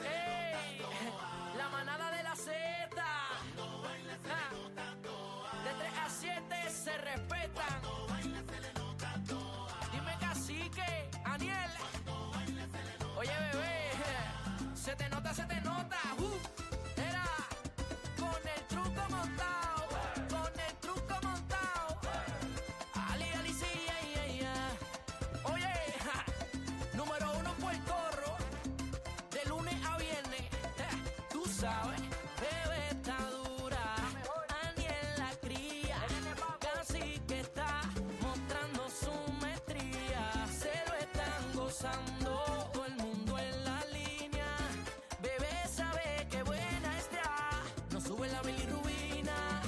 Ey, la manada de la Z. De 3 a 7 se respetan. Dime cacique, Aniel. Oye, bebé, se te nota, se te nota. Uh, era con el truco montado, gozando, todo el mundo en la línea, bebé sabe que buena está, no sube la bilirrubina.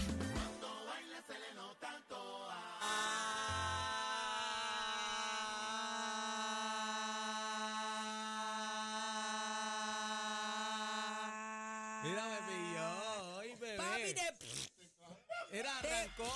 Mira, me pilló. Ay, bebé. Papi, de- Era, arrancó,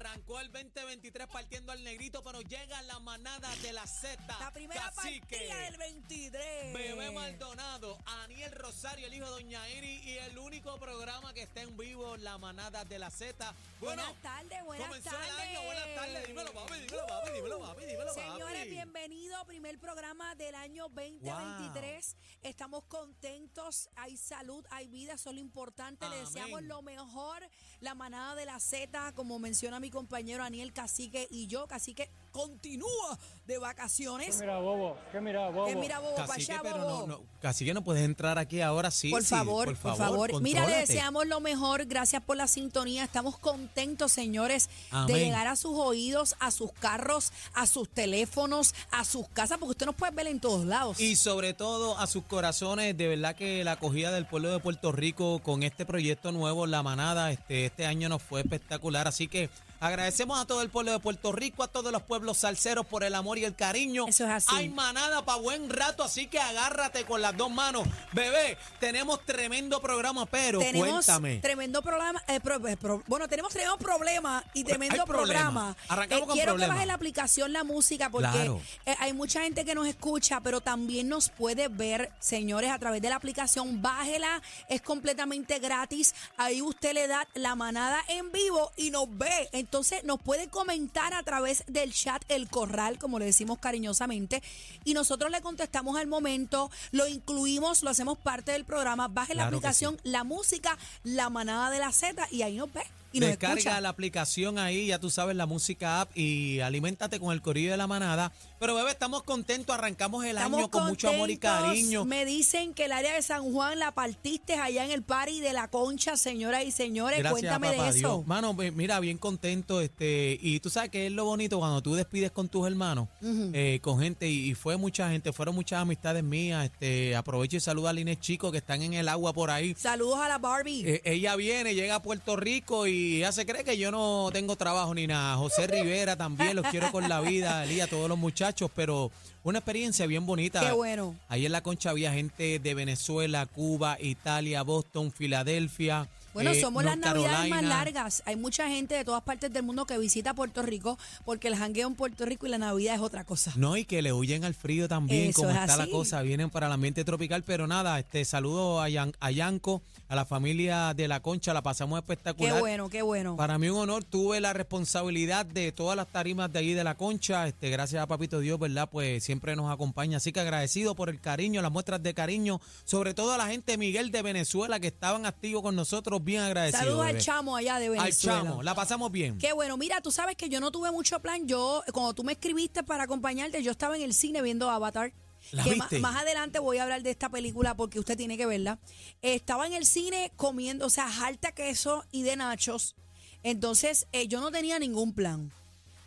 arrancó el 2023 partiendo al negrito, pero llega la manada de la Z. la primera Cacique, partida del 23. Bebé Maldonado, Aniel Rosario, el hijo de Doña Iri, y el único programa que está en vivo, la manada de la Z. Bueno, buenas tardes, buenas comenzó tardes. el año, buenas tardes. Dímelo, papi, dímelo, papi, dímelo, papi, dímelo, papi. Señores, bienvenido, primer programa del año 2023. Estamos contentos, hay salud, hay vida, eso es lo importante. Le deseamos lo mejor. La manada de la Z, como menciona mi compañero Aniel Cacique y yo, Cacique continúa de vacaciones. ¿Qué mira, bobo? ¿Qué mira, bobo? Que mira, bobo, Cacique, allá, pero bobo. no, no, Cacique, no puedes entrar aquí ahora, sí. por, sí, favor, por favor, Mira, le deseamos lo mejor. Gracias por la sintonía. Estamos contentos, señores, Amén. de llegar a sus oídos, a sus carros, a sus teléfonos, a sus casas, porque usted nos puede ver en todos lados. Y sobre todo a sus corazones, de verdad que la acogida del pueblo de Puerto Rico con este proyecto nuevo, La Manada, este, este año nos fue espectacular. Así que agradecemos a todo el pueblo de Puerto Rico, a todos los pueblos salseros por el amor y el cariño. Eso es así. Hay manada para buen rato, así que agárrate con las dos manos. Bebé, tenemos tremendo programa, pero tenemos cuéntame. tremendo programa. eh, pro- eh, pro- bueno, tenemos tremendo problema y tremendo programa. Eh, Arrancamos con quiero problema. que baje la aplicación La Música porque Claro. eh, hay mucha gente que nos escucha, pero también nos puede ver, señores, a través de la aplicación. Bájela, es completamente gratis. Ahí usted le da la manada en vivo y nos ve. Entonces nos puede comentar a través del chat El Corral, como le decimos cariñosamente, y nosotros le contestamos al momento, lo incluimos, lo hacemos parte del programa. Baje la Claro aplicación La Música, La Manada de la Z y ahí nos ve y Descarga escucha. la aplicación ahí, ya tú sabes, la música app y aliméntate con el corillo de la manada. Pero bebé, estamos contentos, arrancamos el Estamos año con mucho amor y cariño. Me dicen que el área de San Juan la partiste allá en el party de la concha, señoras y señores. Cuéntame papá de eso. Dios. Mano, mira, bien contento. este Y tú sabes que es lo bonito cuando tú despides con tus hermanos, eh, con gente, y, y fue mucha gente, fueron muchas amistades mías. este Aprovecho y saludo a Inés Chico, que están en el agua por ahí. Saludos a la Barbie. Eh, ella viene, llega a Puerto Rico y ella se cree que yo no tengo trabajo ni nada. José Rivera también, los quiero con la vida, Elías, todos los muchachos, pero una experiencia bien bonita. Qué bueno. Ahí en la concha había gente de Venezuela, Cuba, Italia, Boston, Filadelfia. Bueno, eh, somos las navidades más largas. Hay mucha gente de todas partes del mundo que visita Puerto Rico porque el jangueo en Puerto Rico y la Navidad es otra cosa. No, y que le huyen al frío también, Eso como es está la cosa, vienen para el ambiente tropical, pero nada, este saludo a, Yan- a Yanko, a la familia de la Concha, la pasamos espectacular. Qué bueno, qué bueno. Para mí un honor, tuve la responsabilidad de todas las tarimas de allí de la concha. Este, gracias a Papito Dios, ¿verdad? Pues siempre nos acompaña. Así que agradecido por el cariño, las muestras de cariño, sobre todo a la gente Miguel de Venezuela que estaban activos con nosotros, bien agradecidos. Saludos al bebé. chamo allá de Al Venezuela. chamo, la pasamos bien. Qué bueno, mira, tú sabes que yo no tuve mucho plan. Yo, cuando tú me escribiste para acompañarte, yo estaba en el cine viendo Avatar. ¿La que viste? más adelante voy a hablar de esta película porque usted tiene que verla. Estaba en el cine comiendo, o sea, jalta queso y de nachos. Entonces, eh, yo no tenía ningún plan.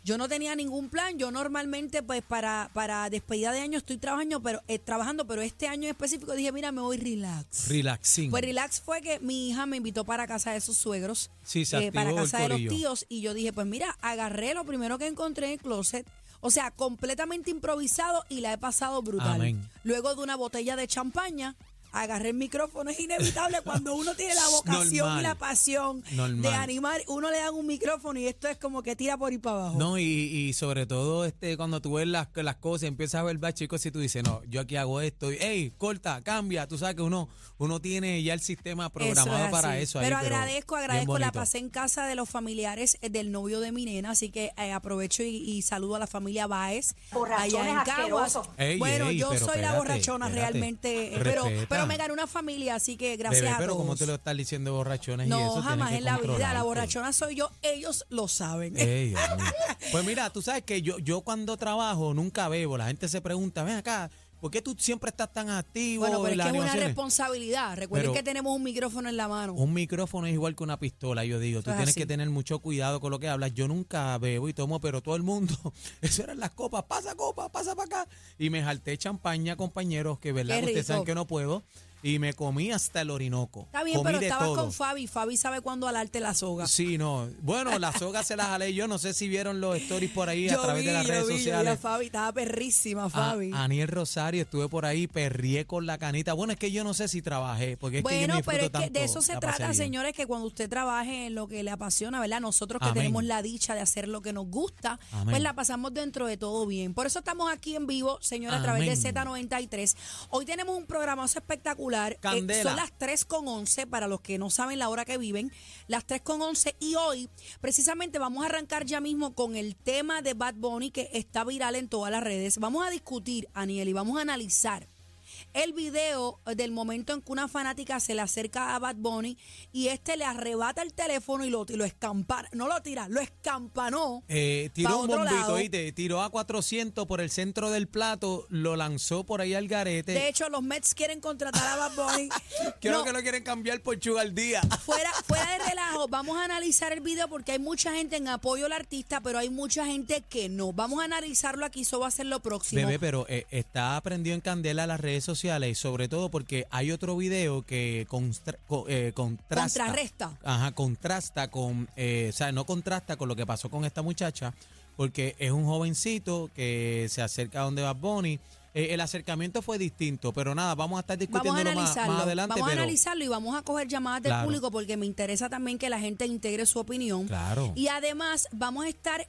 Yo no tenía ningún plan. Yo normalmente, pues, para, para despedida de año estoy trabajando, pero eh, trabajando, pero este año en específico dije, mira, me voy relax. Relaxing. Pues relax fue que mi hija me invitó para casa de sus suegros, eh, Sí, se para activó el casa de los tíos, y yo dije, pues mira, agarré lo primero que encontré en el closet, o sea, completamente improvisado y la he pasado brutal. Amén. Luego de una botella de champaña, agarré el micrófono. Es inevitable cuando uno tiene la vocación Normal. y la pasión de animar. Uno le dan un micrófono y esto es como que tira por ahí para abajo. No, y, y sobre todo este cuando tú ves las, las cosas, empiezas a ver más chicos y tú dices, no, yo aquí hago esto, y, hey, corta, cambia, tú sabes que uno uno tiene ya el sistema programado Eso es para eso. ahí, Pero agradezco, agradezco. La pasé en casa de los familiares eh, del novio de mi nena, así que eh, aprovecho y, y saludo a la familia Baez. Borrachones allá en Caguas. asquerosos. Ey, bueno, ey, yo soy la borrachona espérate. realmente, eh, pero. Pero me gané una familia, así que gracias Bebé, a pero todos. como te lo estás diciendo borrachones y no, eso, tienes jamás en la vida. La borrachona soy yo, ellos lo saben. Ey, pues mira, tú sabes que yo, yo cuando trabajo nunca bebo. La gente se pregunta, ven acá, ¿por qué tú siempre estás tan activo bueno, pero en es las que es una responsabilidad. Recuerden Pero- que tenemos un micrófono en la mano. Un micrófono es igual que una pistola, yo digo. Tú es tienes así. que tener mucho cuidado con lo que hablas. Yo nunca bebo y tomo, pero todo el mundo, eso eran las copas, pasa copa, pasa para acá. Y me jalté champaña, compañeros, que verdad, Qué que ustedes saben que no puedo. Y me comí hasta el orinoco. Está bien, Comí pero de estabas todo. con Fabi. Fabi sabe cuándo alarte la soga. Sí, no. Bueno, las sogas se las jalé yo. No sé si vieron los stories por ahí a yo través vi, de las yo redes vi, yo vi a sociales. Fabi, estaba perrísima, A- Fabi. Aniel Rosario, estuve por ahí, perrié con la canita. Bueno, es que yo no sé si trabajé, porque es que yo Bueno, me pero es que de eso se la trata, señores, que cuando usted trabaje en lo que le apasiona, ¿verdad? Nosotros que Amén. tenemos la dicha de hacer lo que nos gusta, Amén. pues la pasamos dentro de todo bien. Por eso estamos aquí en vivo, señores, a través de Amén. Z93. Hoy tenemos un programazo espectacular. Eh, Candela. son las 3 con 11, para los que no saben la hora que viven, las 3 con 11. Y hoy, precisamente, vamos a arrancar ya mismo con el tema de Bad Bunny que está viral en todas las redes. Vamos a discutir, Aniel, y vamos a analizar el video del momento en que una fanática se le acerca a Bad Bunny y este le arrebata el teléfono y lo, y lo escampara, no lo tira, lo escampanó. Eh, tiró un bombito. ¿oíste? Tiró a 400 por el centro del plato, lo lanzó por ahí al garete. De hecho, los Mets quieren contratar a Bad Bunny. Creo No, que lo quieren cambiar por Sugar Día. fuera, fuera de relajo, vamos a analizar el video porque hay mucha gente en apoyo al artista, pero hay mucha gente que no. Vamos a analizarlo aquí, eso va a ser lo próximo. Bebé, pero eh, está prendido en candela las redes sociales y sobre todo porque hay otro video que constra- co- eh, contrasta. Contrarresta. Ajá, contrasta con, eh, o sea, no contrasta con lo que pasó con esta muchacha, porque es un jovencito que se acerca a donde va Bonnie. el acercamiento fue distinto, pero nada, vamos a estar Vamos a discutiéndolo más, adelante. vamos a analizarlo y vamos a coger llamadas del Claro. público porque me interesa también que la gente integre su opinión. Claro. Y además vamos a estar,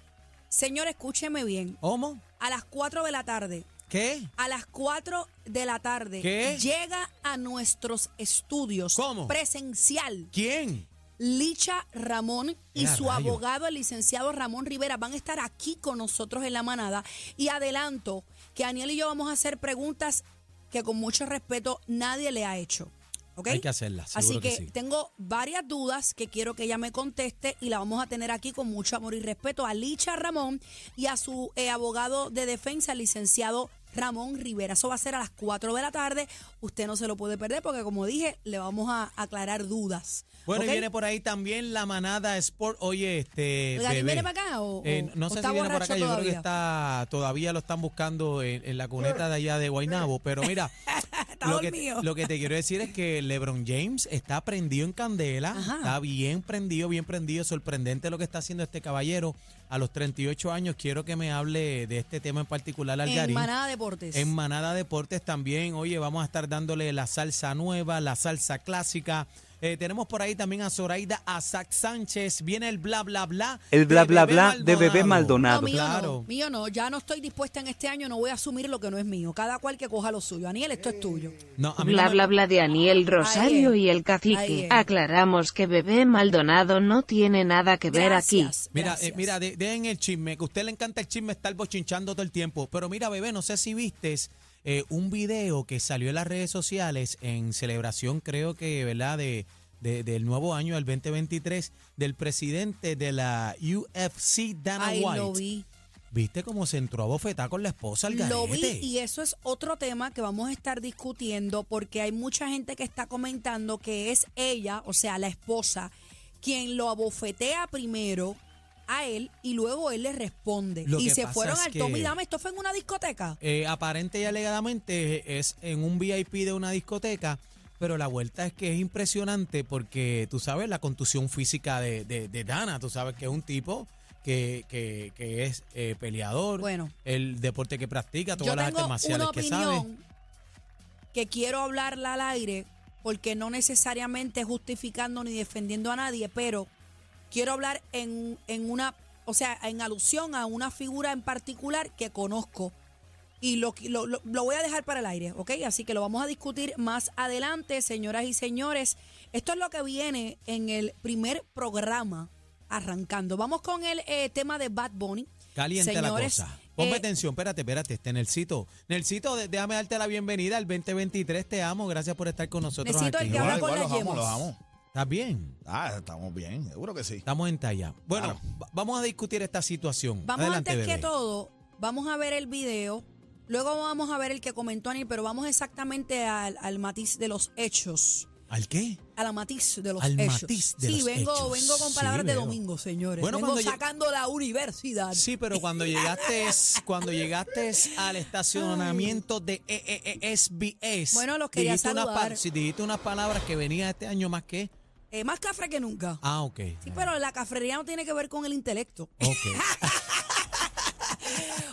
señor, escúcheme bien, ¿Cómo? a las 4 de la tarde. ¿Qué? A las 4 de la tarde ¿Qué? llega a nuestros estudios ¿Cómo? presencial ¿Quién? Licha Ramón y ¡Ea, su abogado, el licenciado Ramón Rivera, van a estar aquí con nosotros en la manada. Y adelanto que Daniel y yo vamos a hacer preguntas que con mucho respeto nadie le ha hecho. ¿Ok? Hay que hacerlas, seguro Así que, que sí. tengo varias dudas que quiero que ella me conteste y la vamos a tener aquí con mucho amor y respeto a Licha Ramón y a su eh, abogado de defensa, el licenciado Ramón Rivera. Eso va a ser a las 4 de la tarde. Usted no se lo puede perder porque, como dije, le vamos a aclarar dudas. Bueno, y viene por ahí también la manada Sport. Oye, este. ¿Ganín bebé, viene para acá o- eh, no o sé está si viene por acá. Yo creo que todavía? está. Todavía lo están buscando en, en la cuneta de allá de Guaynabo. Pero mira, lo, que, lo que te quiero decir es que LeBron James está prendido en candela. Ajá. Está bien prendido, bien prendido. Sorprendente lo que está haciendo este caballero. A los 38 años, quiero que me hable de este tema en particular, En Algarín. Manada Deportes. En Manada Deportes también, oye, vamos a estar dándole la salsa nueva, la salsa clásica. Eh, tenemos por ahí también a Zoraida Azac Sánchez. Viene el bla, bla, bla. El bla, bla, bla de Bebé no, Maldonado. mío claro. no, mío no. Ya no estoy dispuesta en este año, no voy a asumir lo que no es mío. Cada cual que coja lo suyo. Aniel, esto es tuyo. No, a mí Bla no me- bla bla de Aniel Rosario y el cacique. Aclaramos que bebé Maldonado no tiene nada que ver aquí. Mira, eh, mira, de- dejen el chisme, que a usted le encanta el chisme estar bochinchando todo el tiempo. Pero mira, bebé, no sé si vistes eh, un video que salió en las redes sociales en celebración, creo que, ¿verdad?, de, de- del nuevo año, el 2023, del presidente de la UFC, Dana Ay, White. lo vi. ¿Viste cómo se entró a bofetar con la esposa al Lo vi y eso es otro tema que vamos a estar discutiendo porque hay mucha gente que está comentando que es ella, o sea, la esposa, quien lo abofetea primero a él y luego él le responde. Lo y que se pasa fueron es al que- Tommy Dame. Esto fue en una discoteca. Eh, aparente y alegadamente es en un VIP de una discoteca, pero la vuelta es que es impresionante porque tú sabes la contusión física de, de- de Dana, tú sabes que es un tipo que, que- que es eh, peleador, Bueno. el deporte que practica, Yo todas las tengo artes marciales una que sabe. opinión que quiero hablarla al aire, porque no necesariamente justificando ni defendiendo a nadie, pero quiero hablar en, en una, o sea, en alusión a una figura en particular que conozco. Y lo, lo, lo, lo voy a dejar para el aire, ¿ok? Así que lo vamos a discutir más adelante, señoras y señores. Esto es lo que viene en el primer programa arrancando. Vamos con el eh, tema de Bad Bunny. Caliente Señores, la cosa. Ponme eh, atención, espérate, espérate, este Nelsito. Nelsito, déjame darte la bienvenida al 2023. Te amo, gracias por estar con nosotros Necesito el aquí. que habla Igual, con igual, las los amo, yemas. los amo. ¿Estás bien? Ah, estamos bien, seguro que sí. Estamos en talla. Bueno, Claro. vamos a discutir esta situación. Vamos Adelante, antes que todo, vamos a ver el video. Luego vamos a ver el que comentó Anil, pero vamos exactamente al, al matiz de los hechos. ¿Al qué? A la matiz de los Al hechos. matiz de sí, los vengo, hechos. vengo con Sí, palabras de domingo, señores. Bueno, vengo sacando la universidad. Sí, pero cuando llegaste, cuando llegaste al estacionamiento de E- E- E- SBS, Bueno, los quería dijiste unas, saludar. sí, dijiste unas palabras que venía este año más que. Eh, más cafre que nunca. Ah, ok. Sí, pero la cafrería no tiene que ver con el intelecto. Ok.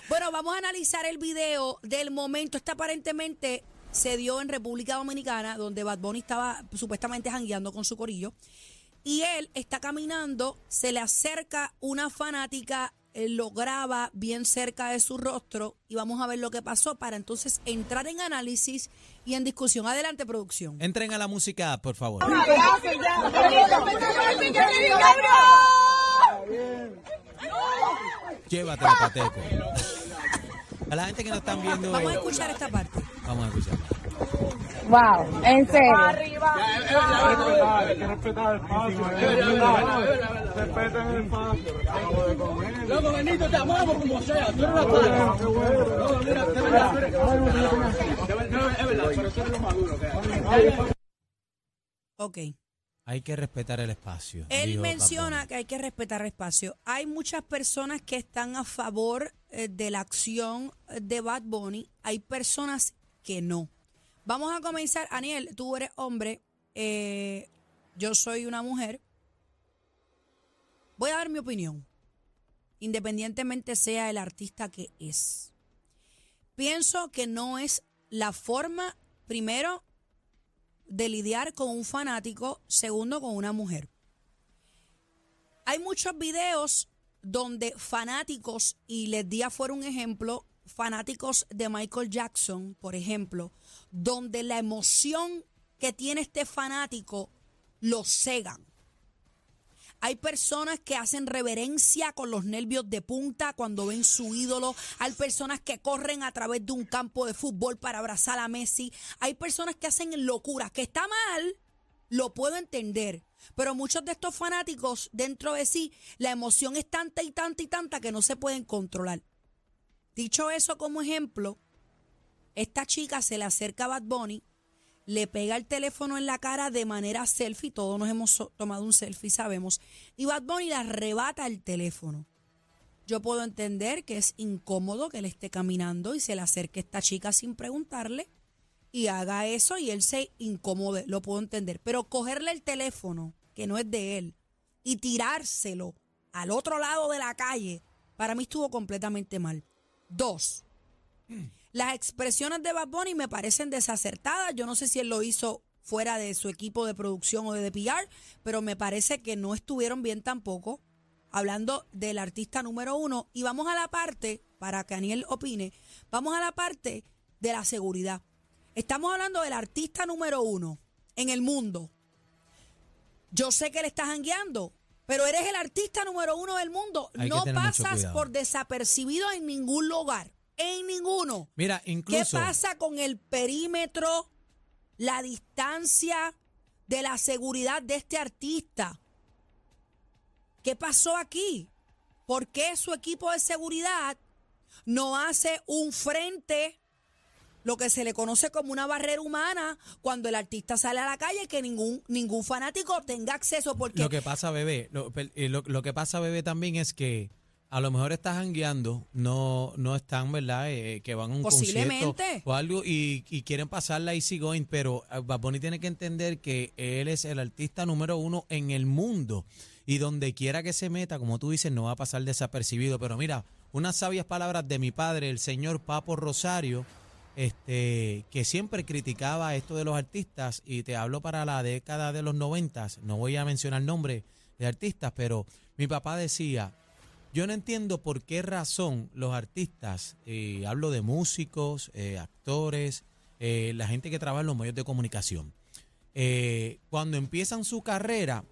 Bueno, vamos a analizar el video del momento. Este aparentemente se dio en República Dominicana, donde Bad Bunny estaba supuestamente jangueando con su corillo. Y él está caminando, se le acerca una fanática, él lo graba bien cerca de su rostro y vamos a ver lo que pasó para entonces entrar en análisis y en discusión. Adelante, producción. Entren a la música, por favor. Pateco. A la gente que no están viendo. Vamos a escuchar esta parte. Vamos a escuchar. Wow, en serio. Ok. Hay que respetar el espacio. Él dijo Bad menciona Bunny. que hay que respetar el espacio. Hay muchas personas que están a favor eh, de la acción de Bad Bunny. Hay personas que no. Vamos a comenzar. Aniel, tú eres hombre. eh, yo soy una mujer. Voy a dar mi opinión. Independientemente sea el artista que es. Pienso que no es la forma, primero, de lidiar con un fanático, segundo con una mujer. Hay muchos videos donde fanáticos, y les di afuera un ejemplo, fanáticos de Michael Jackson, por ejemplo, donde la emoción que tiene este fanático lo cegan. Hay personas que hacen reverencia con los nervios de punta cuando ven su ídolo. Hay personas que corren a través de un campo de fútbol para abrazar a Messi. Hay personas que hacen locuras. Que está mal, lo puedo entender. Pero muchos de estos fanáticos dentro de sí, la emoción es tanta y tanta y tanta que no se pueden controlar. Dicho eso como ejemplo, esta chica se le acerca a Bad Bunny, le pega el teléfono en la cara de manera selfie, todos nos hemos tomado un selfie, sabemos, y Bad Bunny le arrebata el teléfono. Yo puedo entender que es incómodo que él esté caminando y se le acerque esta chica sin preguntarle y haga eso y él se incomode, lo puedo entender. Pero cogerle el teléfono, que no es de él, y tirárselo al otro lado de la calle, para mí estuvo completamente mal. Dos, las expresiones de Bad Bunny me parecen desacertadas. Yo no sé si él lo hizo fuera de su equipo de producción o de PR, pero me parece que no estuvieron bien tampoco. Hablando del artista número uno. Y vamos a la parte, para que Aniel opine, vamos a la parte de la seguridad. Estamos hablando del artista número uno en el mundo. Yo sé que le estás jangueando, pero eres el artista número uno del mundo. Hay no pasas por desapercibido en ningún lugar. En ninguno. Mira, ¿Qué incluso. pasa con el perímetro, la distancia de la seguridad de este artista? ¿Qué pasó aquí? ¿Por qué su equipo de seguridad no hace un frente, lo que se le conoce como una barrera humana, cuando el artista sale a la calle, que ningún, ningún fanático tenga acceso? Porque Lo que pasa, bebé, lo, eh, lo- lo que pasa, bebé, también es que a lo mejor estás jangueando, no, no están, ¿verdad? Eh, que van a un concierto o algo y, y quieren pasarla easy going, pero eh, Bad Bunny tiene que entender que él es el artista número uno en el mundo y donde quiera que se meta, como tú dices, no va a pasar desapercibido. Pero mira, unas sabias palabras de mi padre, el señor Papo Rosario, este, que siempre criticaba esto de los artistas, y te hablo para la década de los noventas, no voy a mencionar nombres de artistas, pero mi papá decía, yo no entiendo por qué razón los artistas, eh, hablo de músicos, eh, actores, eh, la gente que trabaja en los medios de comunicación, cuando empiezan su carrera,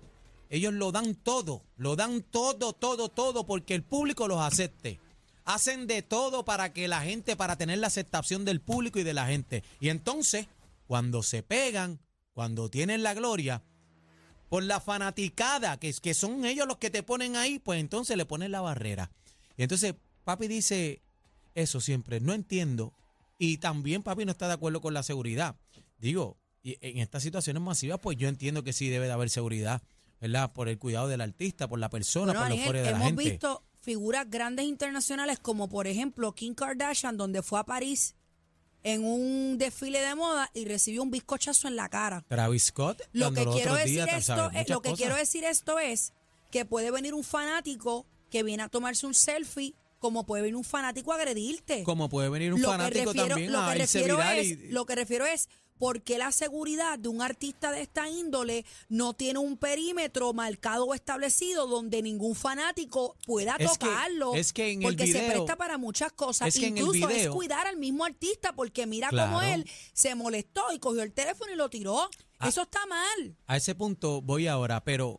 ellos lo dan todo, lo dan todo, todo, todo, porque el público los acepte. Hacen de todo para que la gente, para tener la aceptación del público y de la gente. Y entonces, cuando se pegan, cuando tienen la gloria, por la fanaticada, que, que son ellos los que te ponen ahí, pues entonces le ponen la barrera. Y entonces papi dice eso siempre, no entiendo. Y también papi no está de acuerdo con la seguridad. Digo, y en estas situaciones masivas, pues yo entiendo que sí debe de haber seguridad, ¿verdad? Por el cuidado del artista, por la persona, Bueno, por los fuera de la hemos gente. visto figuras grandes internacionales como por ejemplo Kim Kardashian, donde fue a París en un desfile de moda y recibió un bizcochazo en la cara. Travis Scott, Lo que quiero decir días, esto, es- lo que cosas. quiero decir esto es que puede venir un fanático que viene a tomarse un selfie, como puede venir un fanático a agredirte. Como puede venir un Lo que fanático refiero- también lo a que irse refiero viral es, y- Lo que refiero es por qué la seguridad de un artista de esta índole no tiene un perímetro marcado o establecido donde ningún fanático pueda Es que- tocarlo. es que en el porque se presta para muchas cosas. es que en el Incluso es cuidar al mismo artista porque mira cómo Claro. él se molestó y cogió el teléfono y lo tiró. Ah. Eso está mal. A ese punto voy ahora, pero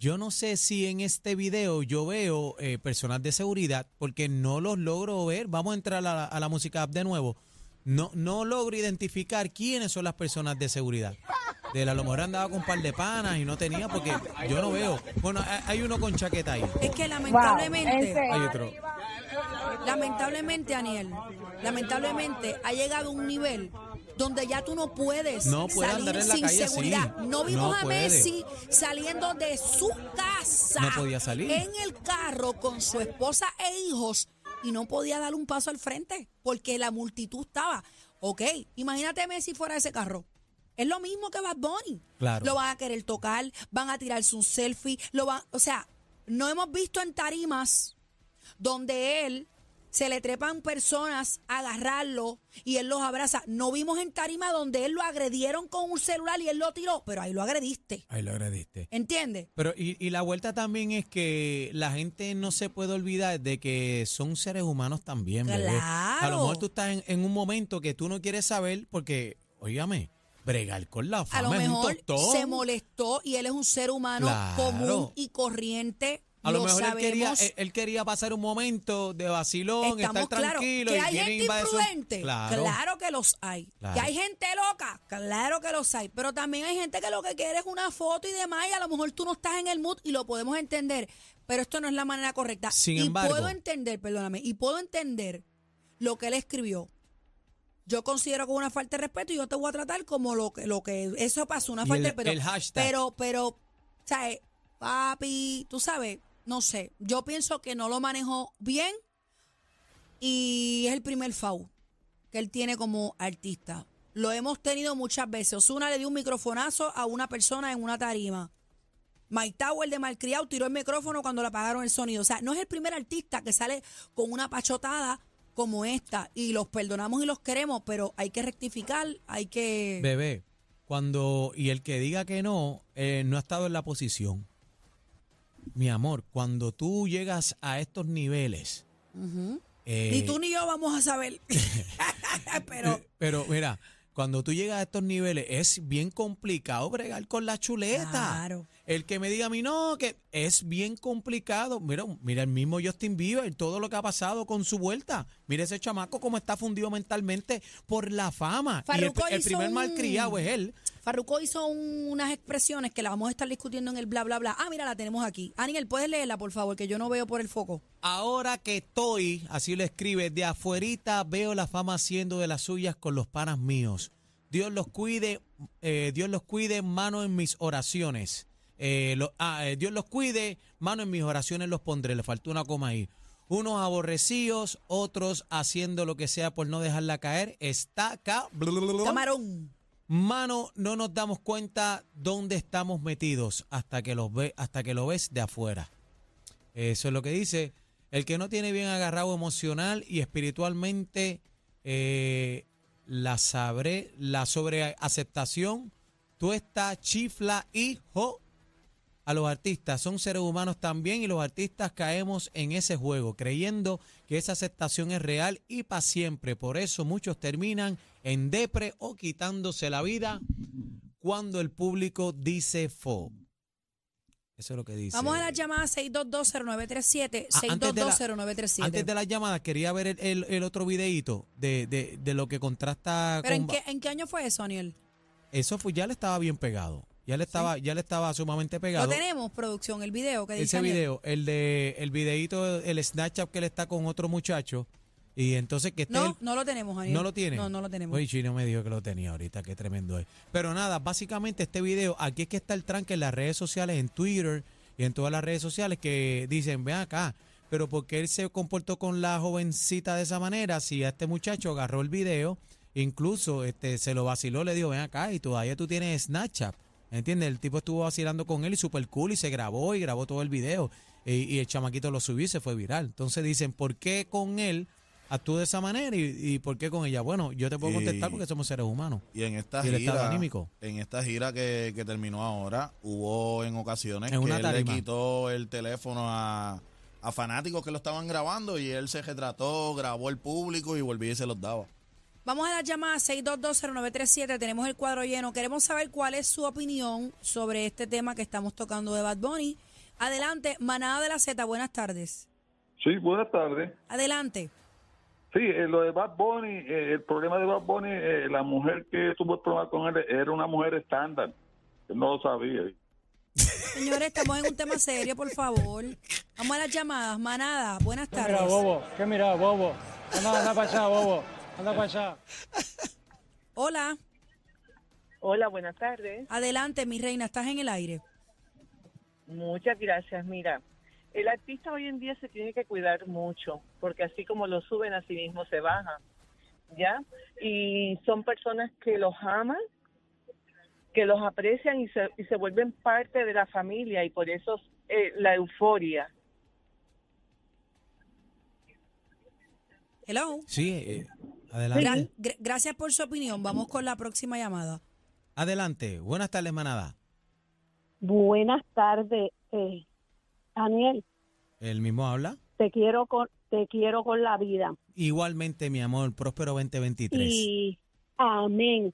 yo no sé si en este video yo veo eh, personas de seguridad, porque no los logro ver. Vamos a entrar a la, a la música app de nuevo. No, no logro identificar quiénes son las personas de seguridad. De la, a lo mejor andaba con un par de panas y no tenía, porque yo no veo. Bueno, hay- uno con chaqueta ahí. Es que lamentablemente. Hay otro. lamentablemente, Aniel, lamentablemente ha llegado un nivel donde ya tú no puedes No puede salir andar en la sin calle seguridad. No vimos No a puede. Messi saliendo de su casa No podía salir. en el carro con su esposa e hijos y no podía dar un paso al frente porque la multitud estaba. Ok, imagínate Messi fuera de ese carro. Es lo mismo que Bad Bunny. Claro. Lo van a querer tocar, van a tirarse un selfie, lo van, o sea, no hemos visto en tarimas donde él se le trepan personas a agarrarlo y él los abraza. No vimos en tarima donde él lo agredieron con un celular y él lo tiró, pero ahí lo agrediste. Ahí lo agrediste. ¿Entiendes? Pero y, y la vuelta también es que la gente no se puede olvidar de que son seres humanos también, bebé. A Claro. lo mejor tú estás en, en un momento que tú no quieres saber porque, óigame, bregar con la A fama lo es un mejor se molestó y él es un ser humano Claro. común y corriente. A lo, lo mejor él quería, sabemos. él, él quería pasar un momento de vacilón, Estamos estar tranquilo que y hay gente imprudente. Claro. Claro. que los hay. Claro. Que hay gente loca. Claro que los hay. Pero también hay gente que lo que quiere es una foto y demás. Y a lo mejor tú no estás en el mood y lo podemos entender. Pero esto no es la manera correcta. Sin y embargo- puedo entender, perdóname, y puedo entender lo que él escribió. Yo considero que es una falta de respeto y yo te voy a tratar como lo que, lo que eso pasó, una falta el- de respeto. el hashtag. Pero, pero, ¿sabes? Papi, tú sabes, no sé. Yo pienso que no lo manejó bien y es el primer FAU que él tiene como artista. Lo hemos tenido muchas veces. Osuna le dio un microfonazo a una persona en una tarima. Mike Tower de Malcriado tiró el micrófono cuando le apagaron el sonido. O sea, no es el primer artista que sale con una pachotada como esta. Y los perdonamos y los queremos, pero hay que rectificar, hay que... Bebé, cuando, y el que diga que no, eh, no ha estado en la posición. Mi amor, cuando tú llegas a estos niveles. eh, Ni tú ni yo vamos a saber. pero Eh, Pero mira, cuando tú llegas a estos niveles es bien complicado bregar con la chuleta. Claro. El que me diga a mí no, que es bien complicado. Mira, mira el mismo Justin Bieber, todo lo que ha pasado con su vuelta. Mira ese chamaco cómo está fundido mentalmente por la fama. y el, primer un- malcriado es él. Farruko hizo un- unas expresiones que las vamos a estar discutiendo en el bla, bla, bla. Ah, mira, la tenemos aquí. Aniel, ¿puedes leerla, por favor? Que yo no veo por el foco. Ahora que estoy, así lo escribe, de afuerita veo la fama haciendo de las suyas con los panas míos. Dios los cuide, eh, Dios los cuide, mano en mis oraciones. Eh, lo- ah, eh, Dios los cuide, mano en mis oraciones los pondré. Le faltó una coma ahí. Unos aborrecidos, otros haciendo lo que sea por no dejarla caer. Está acá. Camarón. Mano, no nos damos cuenta dónde estamos metidos hasta que, los ve, hasta que lo ves de afuera. Eso es lo que dice. El que no tiene bien agarrado emocional y espiritualmente, eh, la sabré, la sobreaceptación, tú estás chifla, hijo, a los artistas. Son seres humanos también y los artistas caemos en ese juego, creyendo que esa aceptación es real y para siempre. Por eso muchos terminan en depre o quitándose la vida cuando el público dice fo. Eso es lo que dice. Vamos a la llamada 6220937. Ah, antes de la- 6220937. Antes de las llamadas, quería ver el, el- el otro videíto de, de- de lo que contrasta ¿Pero con... en qué, en qué año fue eso, Aniel? Eso fue, ya le estaba bien pegado. Ya le estaba, ya le estaba sumamente pegado. Lo tenemos, producción, el video que dice Ese video, el de el videíto, el Snapchat que él está con otro muchacho. Y entonces que este No, el- no lo tenemos, Aniel. ¿No lo tiene? No, no lo tenemos. Oye, Chino me dijo que lo tenía ahorita, qué tremendo es. Pero nada, básicamente este video, aquí es que está el tranque en las redes sociales, en Twitter y en todas las redes sociales que dicen, ven acá, pero porque él se comportó con la jovencita de esa manera, si a este muchacho agarró el video, incluso este se lo vaciló, le dijo, ven acá, y todavía tú tienes Snapchat. ¿Entiendes? El tipo estuvo vacilando con él y super cool y se grabó y grabó todo el video. Y, y el chamaquito lo subió y se fue viral. Entonces dicen, ¿por qué con él actuó de esa manera y, y por qué con ella? Bueno, yo te puedo Y- contestar porque somos seres humanos. Y en esta ¿Y el estado gira, anímico? en esta gira que, que terminó ahora, hubo en ocasiones En que él le quitó el teléfono a, a fanáticos que lo estaban grabando y él se retrató, grabó el público y volvía y se los daba. Vamos a la llamada 6220937. Tenemos el cuadro lleno. Queremos saber cuál es su opinión sobre este tema que estamos tocando de Bad Bunny. Adelante, Manada de la Z, buenas tardes. Sí, buenas tardes. Adelante. Sí, eh, lo de Bad Bunny, eh, el problema de Bad Bunny, eh, la mujer que tuvo el problema con él era una mujer estándar. Él no lo sabía. Señores, estamos en un tema serio, por favor. Vamos a las llamadas. Manada, buenas Mira, tardes. bobo, ¿qué mira, bobo? Anda para allá, bobo. Anda para allá. Hola, Hola, buenas tardes. adelante, mi reina, estás en el aire. Muchas gracias. Mira, el artista hoy en día se tiene que cuidar mucho, porque así como lo suben, así mismo se baja. ¿Ya? Y son personas que los aman, que los aprecian y se, y se vuelven parte de la familia, y por eso eh, la euforia. Hello. Sí, eh, adelante. Gra- gra- gracias por su opinión. Vamos con la próxima llamada. Adelante. Buenas tardes, manada. Buenas tardes, eh, Daniel. ¿El mismo habla? Te quiero con te quiero con la vida Igualmente, mi amor, próspero 2023. y amén.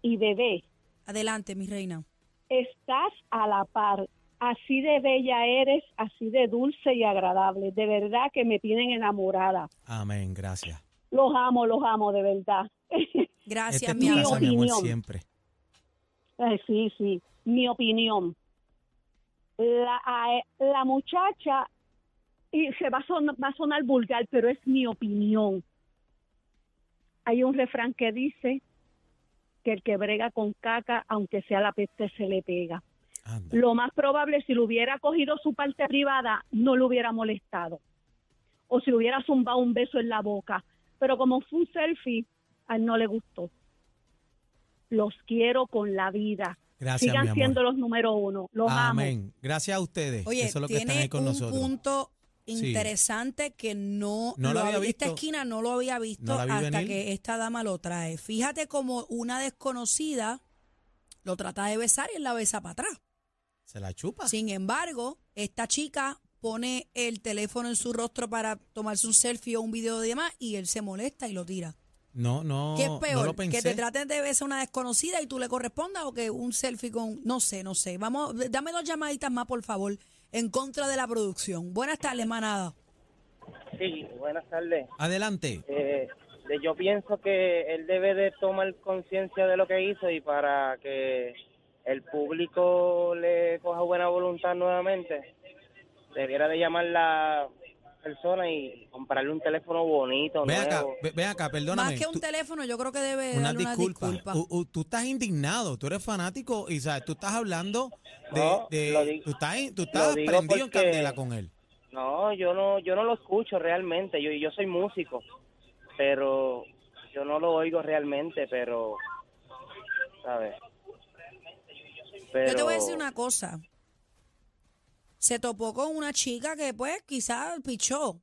Y bebé, Adelante, mi reina. estás a la par. Así de bella eres, así de dulce y agradable. De verdad que me tienen enamorada. Amén, gracias. Los amo, los amo, de verdad. Gracias, es mi tu mi casa, amor. mi amor, opinión. siempre. Eh, sí, sí. Mi opinión. La, la muchacha, y se va a, son- va a sonar vulgar, pero es mi opinión. Hay un refrán que dice que el que brega con caca, aunque sea la peste, se le pega. Anda. Lo más probable, si lo hubiera cogido su parte privada, no lo hubiera molestado. O si le hubiera zumbado un beso en la boca. Pero como fue un selfie, a él no le gustó. Los quiero con la vida. Gracias, Sigan mi amor. siendo los número uno. Los amo. Amén. Gracias a ustedes. Oye, Eso es lo que están tiene ahí con un nosotros. punto Sí. interesante que no, No lo había Esta visto. esquina no lo había visto No hasta venir. que esta dama lo trae. Fíjate como una desconocida lo trata de besar y él la besa para atrás. Se la chupa. Sin embargo, esta chica pone el teléfono en su rostro para tomarse un selfie o un video de demás y él se molesta y lo tira. No, no, ¿Qué es no peor? lo pensé. ¿Que te traten de besar una desconocida y tú le correspondas o que un selfie con... No sé, no sé. Vamos, dame dos llamaditas más, por favor, en contra de la producción. Buenas tardes, manada. Sí, buenas tardes. Adelante. Eh, de- yo pienso que él debe de tomar conciencia de lo que hizo y para que el público le coja buena voluntad nuevamente, debiera de llamar la persona y comprarle un teléfono bonito, Ven acá, nuevo. ve- ven acá, perdóname. Más que un Tú- teléfono, yo creo que debe una darle una disculpa. disculpa. U- u- tú estás indignado, tú eres fanático y sabes, tú estás hablando de, No, de- lo di- tú estás, tú estás digo prendido en candela con él. No, yo no, yo no lo escucho realmente. Yo, yo soy músico, pero yo no lo oigo realmente, pero, ¿sabes? Yo te voy a decir una cosa. Se topó con una chica que, pues, quizás pichó.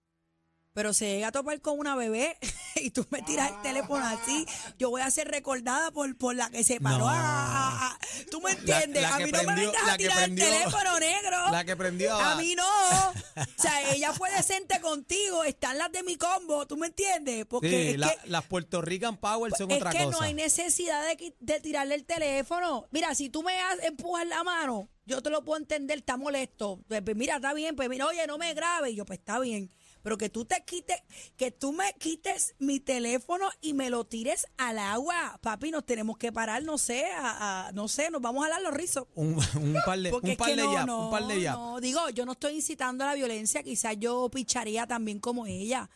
Pero si llega a topar con una bebé y tú me tiras el teléfono así, yo voy a ser recordada por, por la que se paró. No. a- a- a- ¿Tú me entiendes? la a que mí no me vengas a que tirar prendió- el teléfono negro. La que prendió A mí no. O sea, ella fue decente contigo. Están las de mi combo. ¿Tú me entiendes? Porque Sí, es la- que, las Puerto Rican Power son es otra que cosa. no hay necesidad de, de tirarle el teléfono. Mira, si tú me has- empujas la mano, yo te lo puedo entender, está molesto. Pues, pues, mira, está bien, pues mira, oye, no me grabes. Y yo, pues está bien. Pero que tú te quites, que tú me quites mi teléfono y me lo tires al agua. Papi, nos tenemos que parar, no sé, a, a- no sé, nos vamos a dar los rizos. Un, un par de, Porque un es par que de no, jab, no, un par de jab. no, digo, yo no estoy incitando a la violencia, quizás yo picharía también como ella.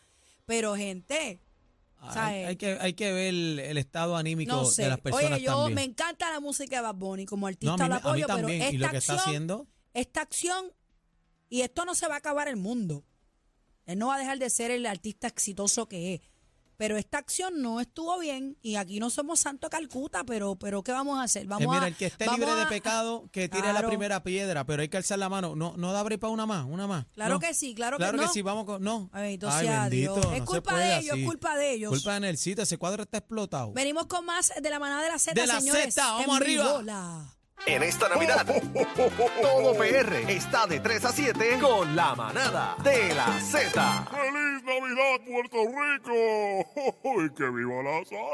Pero, gente, Hay, ¿sabes? hay que, hay que ver el, el estado anímico no sé. de las personas Oye, yo también. me encanta la música de Bad Bunny, como No, artista mí, la mí apoyo, pero esta Y lo que está acción, haciendo, esta acción, y esto no se va a acabar el mundo. Él no va a dejar de ser el artista exitoso que es. Pero esta acción no estuvo bien y aquí no somos Santo Calcuta, pero, pero ¿qué vamos a hacer? Vamos eh, mira, a, el que esté libre de pecado, que tire la primera piedra, pero hay que alzar la mano. No, no da break para una más, una más. Claro No. que sí, claro, Claro que que no. sí, vamos con. No. Ay, sea bendito, no Es culpa de ellos, es culpa de ellos. Culpa de Nelsito, ese cuadro está explotado. Venimos con más de la manada de la Z, De la señores. Zeta, vamos en arriba. vivo, la- En esta Navidad, todo PR está de 3 a 7 con la manada de la Z. ¡Feliz Navidad, Puerto Rico! ¡Y que viva la sal!